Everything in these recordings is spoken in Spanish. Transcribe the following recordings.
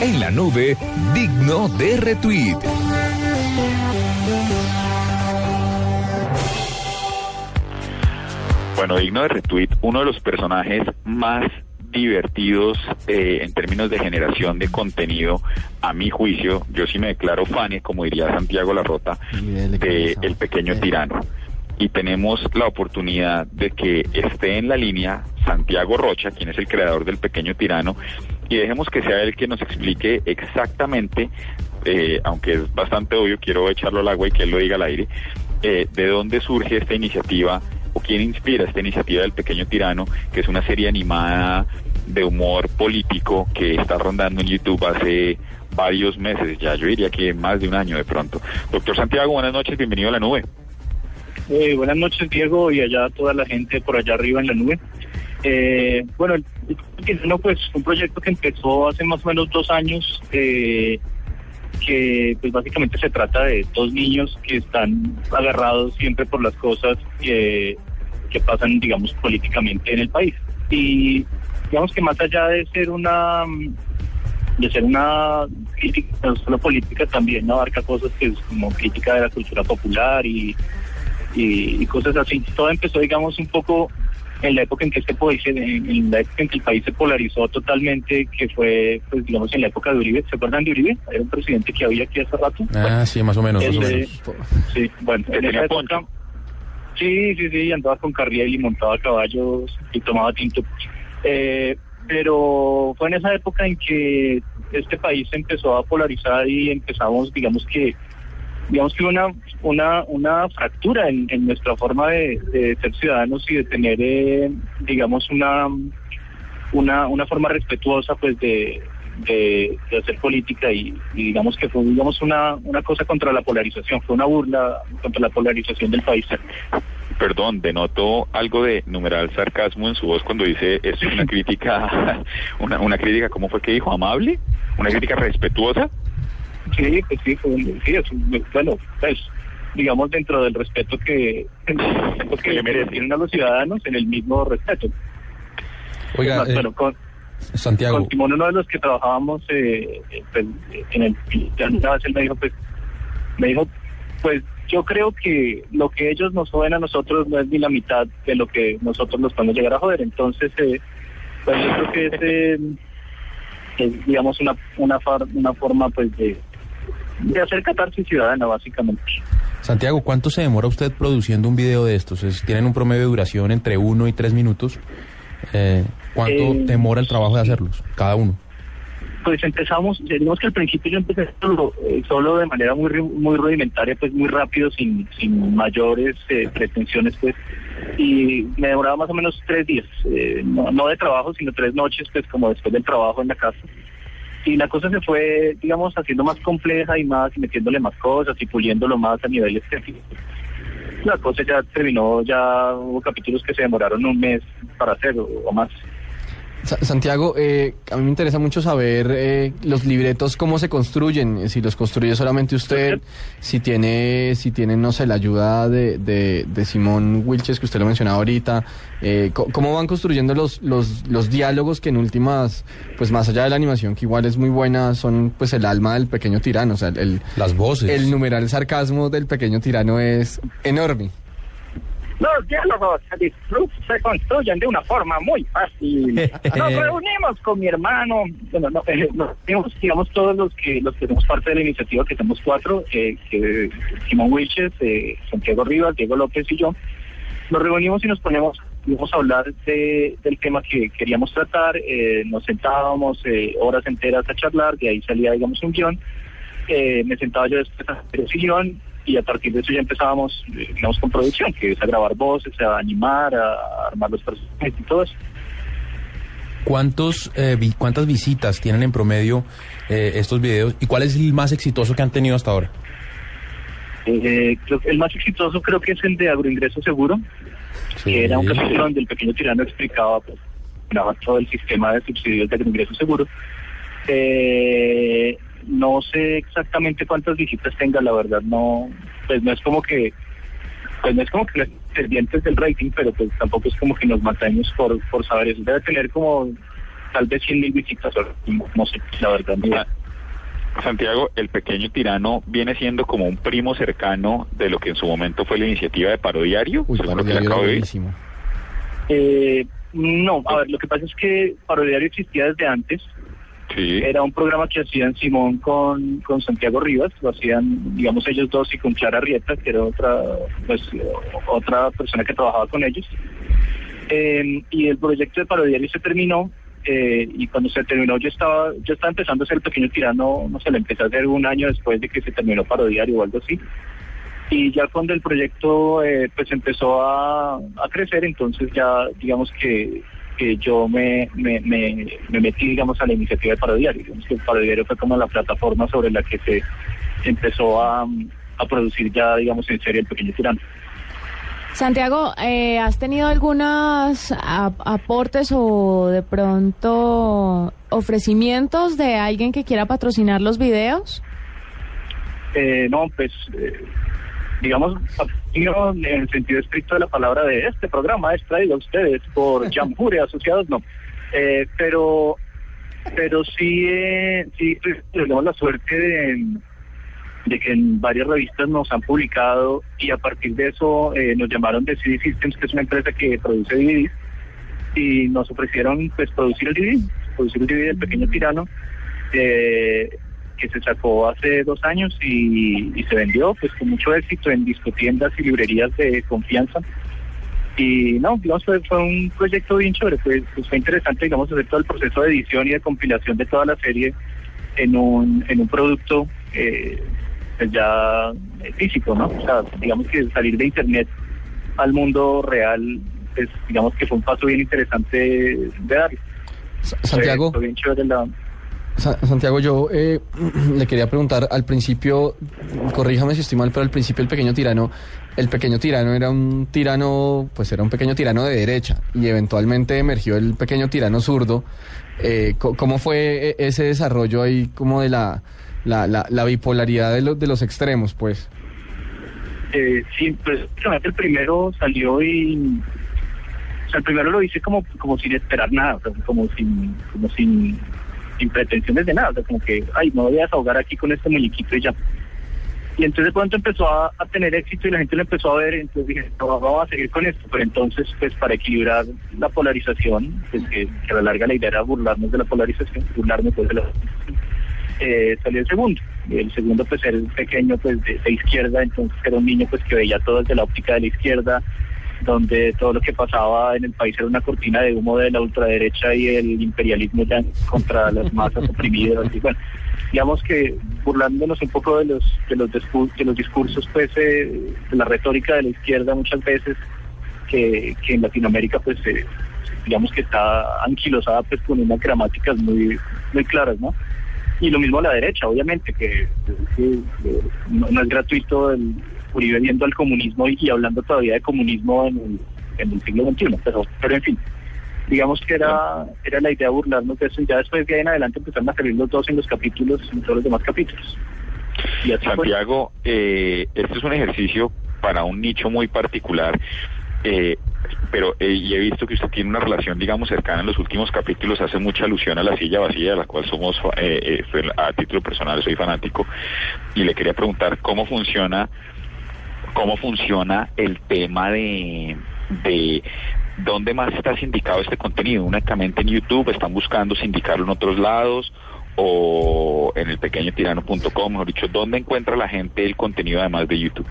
En la nube, digno de retweet. Bueno, digno de retweet, uno de los personajes más divertidos eh, en términos de generación de contenido, a mi juicio, yo sí me declaro fan, como diría Santiago Larrota, de El Pequeño Tirano. Y tenemos la oportunidad de que esté en la línea Santiago Rocha, quien es el creador del Pequeño Tirano, y dejemos que sea él que nos explique exactamente, eh, aunque es bastante obvio, quiero echarlo al agua y que él lo diga al aire, eh, de dónde surge esta iniciativa o quién inspira esta iniciativa del Pequeño Tirano, que es una serie animada de humor político que está rondando en YouTube hace varios meses, ya yo diría que más de un año de pronto. Doctor Santiago, buenas noches, bienvenido a la nube. Eh, buenas noches, Diego, y allá toda la gente por allá arriba en la nube. Eh, bueno, no, pues un proyecto que empezó hace más o menos dos años, eh, que pues básicamente se trata de dos niños que están agarrados siempre por las cosas que, que pasan, digamos, políticamente en el país. Y digamos que más allá de ser una de ser una crítica no solo política también abarca cosas que es como crítica de la cultura popular y, y, cosas así. Todo empezó, digamos, un poco en la época en que este país, en, la época en que el país se polarizó totalmente, que fue, pues digamos, en la época de Uribe. ¿Se acuerdan de Uribe? Era un presidente que había aquí hace rato. Ah, sí, más o menos. Sí, bueno, en esa época. Sí, sí, sí, andaba con carriel y montaba caballos y tomaba tinto. Eh, pero fue en esa época en que este país empezó a polarizar y empezamos, digamos que digamos que una una una fractura en, nuestra forma de, ser ciudadanos y de tener eh, digamos una una una forma respetuosa pues de, de, hacer política y, digamos que fue digamos una una cosa contra la polarización fue una burla contra la polarización del país perdón, denotó algo de numeral sarcasmo en su voz cuando dice es una crítica, una, una crítica, ¿cómo fue que dijo? ¿Amable? ¿Una crítica respetuosa? Sí, pues sí, sí bueno, pues digamos dentro del respeto que, que le merecen a los ciudadanos en el mismo respeto. Oiga, eh, bueno, con, Santiago. Con Simón, uno de los que trabajábamos eh, pues, en el él me dijo, pues, me dijo, pues yo creo que lo que ellos nos joden a nosotros no es ni la mitad de lo que nosotros nos podemos llegar a joder. Entonces, eh, pues yo creo que es, eh, es digamos, una, una, una forma pues de, de hacer catarsis ciudadana, básicamente. Santiago, ¿cuánto se demora usted produciendo un video de estos? ¿Tienen un promedio de duración entre uno y tres minutos? Eh, ¿Cuánto eh, demora el trabajo de hacerlos, cada uno? Pues empezamos, digamos que al principio yo empecé solo, eh, solo de manera muy muy rudimentaria, pues muy rápido, sin, sin mayores pretensiones, pues, y me demoraba más o menos tres días, no, no de trabajo, sino tres noches, pues como después del trabajo en la casa y la cosa se fue, digamos, haciendo más compleja y más, y metiéndole más cosas y puliéndolo más a nivel estético. La cosa ya terminó, ya hubo capítulos que se demoraron un mes para hacer o más. Santiago, eh, a mí me interesa mucho saber eh, los libretos cómo se construyen, eh, si los construye solamente usted, si tiene, si tiene, no sé, la ayuda de, de, Simón Wilches que usted lo mencionaba ahorita, cómo van construyendo los, los, los diálogos que en últimas, pues más allá de la animación que igual es muy buena, son pues el alma del pequeño tirano, o sea, el, las voces, el numeral sarcasmo del pequeño tirano es enorme. Los diálogos se, construyen de una forma muy fácil. Nos reunimos con mi hermano, bueno, no, eh, nos digamos, todos los que los que somos parte de la iniciativa, que somos cuatro, eh, que Simón Wilches, eh, Santiago Rivas, Diego López y yo, nos reunimos y nos ponemos a hablar de, del tema que queríamos tratar, eh, nos sentábamos eh, horas enteras a charlar, de ahí salía, digamos, un guion, eh, me sentaba yo después a hacer el sillón y a partir de eso ya empezábamos, digamos, con producción, que es a grabar voces, a animar, a armar los personajes y todo eso. ¿Cuántos, eh, ¿Cuántas visitas tienen en promedio eh, estos videos y cuál es el más exitoso que han tenido hasta ahora? Eh, el más exitoso creo que es el de Agroingreso Seguro, que era un capítulo donde el pequeño tirano explicaba pues, todo el sistema de subsidios de Agroingreso Seguro. Eh, no sé exactamente cuántas visitas tenga, la verdad, no, pues no es como que, pues no es como que los pendientes del rating, pero pues tampoco es como que nos matemos por, por saber eso. Debe tener como tal vez 100 mil visitas, no sé, la verdad. Mira. Santiago, el pequeño tirano viene siendo como un primo cercano de lo que en su momento fue la iniciativa de Parodiario. Uy, según lo que le Parodiario. Eh, no, a ver, lo que pasa es que Parodiario existía desde antes. Era un programa que hacían Simón con, con Santiago Rivas, lo hacían, digamos, ellos dos y con Clara Rieta, que era otra, pues, otra persona que trabajaba con ellos. Eh, y el proyecto de Parodiario se terminó, eh, y cuando se terminó yo estaba, yo estaba empezando a ser el pequeño tirano, no sé, lo empecé a hacer un año después de que se terminó Parodiario o algo así. Y ya cuando el proyecto eh, pues empezó a, a crecer, entonces ya digamos que, que yo me, me, me, me metí digamos a la iniciativa de Parodiario. Digamos que el Parodiario fue como la plataforma sobre la que se empezó a, a producir ya digamos en serie el pequeño tirano. Santiago, eh, ¿has tenido algunos ap- aportes o de pronto ofrecimientos de alguien que quiera patrocinar los videos? Eh, no, pues, eh, digamos, en el sentido estricto de la palabra de este programa es traído a ustedes por Jamhure Asociados, no. Eh, pero, pero sí, eh, sí pues, tenemos la suerte de, de que en varias revistas nos han publicado y a partir de eso eh, nos llamaron de CD Systems, que es una empresa que produce DVDs, y nos ofrecieron pues producir el DVD, producir el DVD del pequeño tirano. Eh, que se sacó hace dos años y, y se vendió pues con mucho éxito en discotiendas y librerías de confianza. Y no, digamos, fue, fue un proyecto bien chévere, fue, pues fue interesante, digamos, hacer todo el proceso de edición y de compilación de toda la serie en un, en un producto eh, pues ya eh, físico, ¿no? O sea, digamos que salir de internet al mundo real, pues digamos que fue un paso bien interesante de dar. Sa- Santiago. Fue, fue bien chévere la, Santiago, yo eh, le quería preguntar, al principio, corríjame si estoy mal, pero al principio el pequeño tirano, el pequeño tirano era un tirano, pues era un pequeño tirano de derecha y eventualmente emergió el pequeño tirano zurdo. Eh, ¿Cómo fue e- ese desarrollo ahí como de la, la, la, la bipolaridad de, los de los extremos, pues? Eh, sí, pues el primero salió y... O sea, el primero lo hice como, como sin esperar nada, como sin, como sin, sin pretensiones de nada, o sea, como que, ay, me voy a desahogar aquí con este muñequito y ya. Y entonces de pronto empezó a, tener éxito y la gente lo empezó a ver, entonces dije, no, vamos a seguir con esto, pero entonces, pues para equilibrar la polarización, pues que, a la larga la idea era burlarnos de la polarización, burlarnos pues de la eh, salió el segundo. Y el segundo pues era el pequeño pues de, de izquierda, entonces era un niño pues que veía todo desde la óptica de la izquierda, donde todo lo que pasaba en el país era una cortina de humo de la ultraderecha y el imperialismo ya contra las masas oprimidas. Y bueno digamos que burlándonos un poco de los de los de los discursos pues eh, de la retórica de la izquierda muchas veces que, que en Latinoamérica pues eh, digamos que está anquilosada pues con unas gramáticas muy muy claras no y lo mismo a la derecha obviamente que, que, no, no es gratuito el Uribe viendo al comunismo y, hablando todavía de comunismo en el, en el siglo XXI pero pero en fin digamos que era era la idea burlarnos de eso y ya después de ahí en adelante empezaron a salir los dos en los capítulos en todos los demás capítulos. Santiago, eh, este es un ejercicio para un nicho muy particular, eh, pero eh, y he visto que usted tiene una relación, digamos, cercana en los últimos capítulos, hace mucha alusión a la silla vacía, de la cual somos, eh, eh, a título personal, soy fanático, y le quería preguntar cómo funciona, cómo funciona el tema de, de dónde más está sindicado este contenido, únicamente en YouTube, están buscando sindicarlo en otros lados o en el pequeñotirano.com, mejor dicho, ¿dónde encuentra la gente el contenido además de YouTube?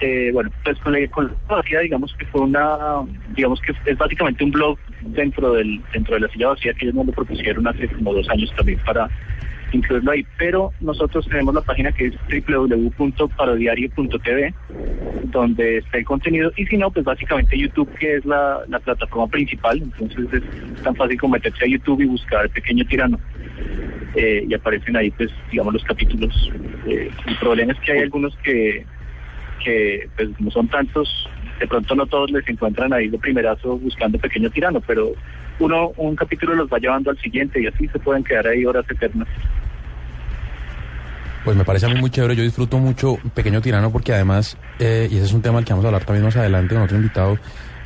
Eh, bueno, pues con la, con la digamos que fue una, digamos que es básicamente un blog dentro del dentro de la silla vacía que ellos nos lo propusieron hace como dos años también para incluirlo ahí. Pero nosotros tenemos la página que es www.parodiario.tv donde está el contenido y si no, pues básicamente YouTube que es la, la plataforma principal, entonces es tan fácil como meterse a YouTube y buscar Pequeño Tirano. Eh, y aparecen ahí pues digamos los capítulos. Eh, el problema es que hay algunos que que pues no son tantos, de pronto no todos les encuentran ahí de primerazo buscando pequeño tirano, pero uno, un capítulo los va llevando al siguiente y así se pueden quedar ahí horas eternas. Pues me parece muy chévere, yo disfruto mucho Pequeño Tirano porque además, eh, y ese es un tema del que vamos a hablar también más adelante con otro invitado,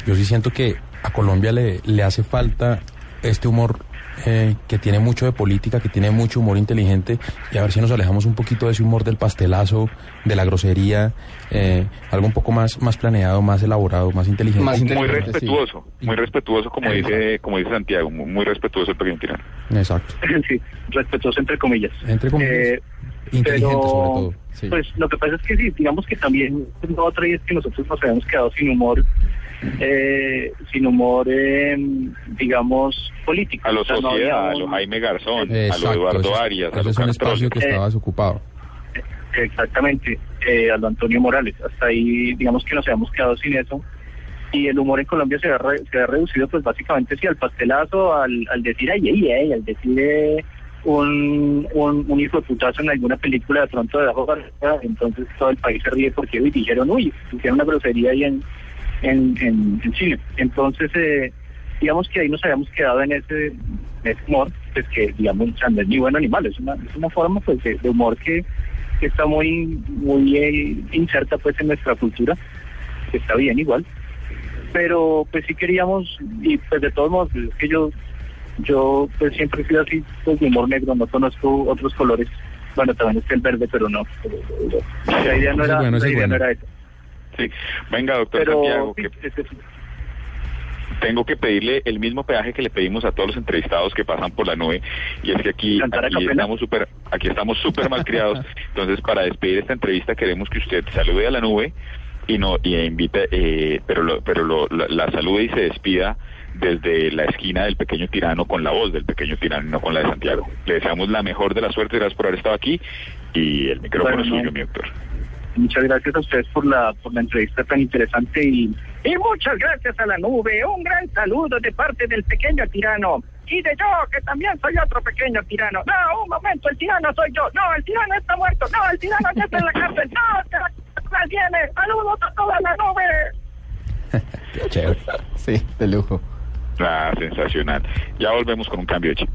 yo sí siento que a Colombia le, le hace falta este humor eh, que tiene mucho de política, que tiene mucho humor inteligente, y a ver si nos alejamos un poquito de ese humor del pastelazo, de la grosería, eh, algo un poco más, más planeado, más elaborado, más inteligente. Más Muy respetuoso, muy respetuoso, como dice, como dice Santiago, muy, muy respetuoso el pequeño tirano. Exacto. sí, respetuoso entre comillas. Entre comillas. Eh, inteligente pero, sobre todo. sí. Pues lo que pasa es que sí, digamos que también la otra y es que nosotros nos habíamos quedado sin humor, eh, sin humor, eh, digamos, político. A los O sea, no Sociedad, a los Jaime Garzón, a los Eduardo ese- Arias, a ese los es un espacio que Eh, estaba desocupado. Exactamente, eh, a lo Antonio Morales. Hasta ahí, digamos que nos habíamos quedado sin eso. Y el humor en Colombia se ha, re- se ha reducido, pues básicamente, sí, al pastelazo, al, al decir ay, ay, ay, al decir eh, un, un, un hijo de putazo en alguna película de pronto de arriba, entonces todo el país se ríe porque dijeron, uy, hicieron una grosería ahí en, en, en, en Chile. Entonces, eh, digamos que ahí nos habíamos quedado en ese, en ese humor, pues que, digamos, no es ni bueno ni malo, es una, es una forma pues de, de humor que, que está muy, muy eh, inserta pues en nuestra cultura, que está bien igual. Pero pues sí queríamos, y pues de todos modos, es que yo, yo pues siempre he sido así, pues de humor negro, no conozco otros colores. Bueno, también está el verde, pero no. La idea no era, bueno, la idea no era eso. Sí. Venga, doctor Pero Santiago, que tengo que pedirle el mismo peaje que le pedimos a todos los entrevistados que pasan por la nube y es que aquí, ¿Cantar a aquí estamos súper aquí estamos súper mal criados entonces para despedir esta entrevista queremos que usted salude a la nube y no y invite eh, pero lo, pero lo, la, la salude y se despida desde la esquina del pequeño tirano con la voz del pequeño tirano no con la de Santiago. Le deseamos la mejor de la suerte gracias por haber estado aquí y el micrófono Bueno, es suyo no. mi doctor Muchas gracias a ustedes por la, por la entrevista tan interesante y, y muchas gracias a la nube. Un gran saludo de parte del pequeño tirano. Y de yo, que también soy otro pequeño tirano. No, un momento, el tirano soy yo. No, el tirano está muerto. No, el tirano ya está en la cárcel. No, que la cárcel viene. Saludos a toda la nube. Qué chévere. Sí, de lujo. ah, sensacional ya volvemos con un cambio de chip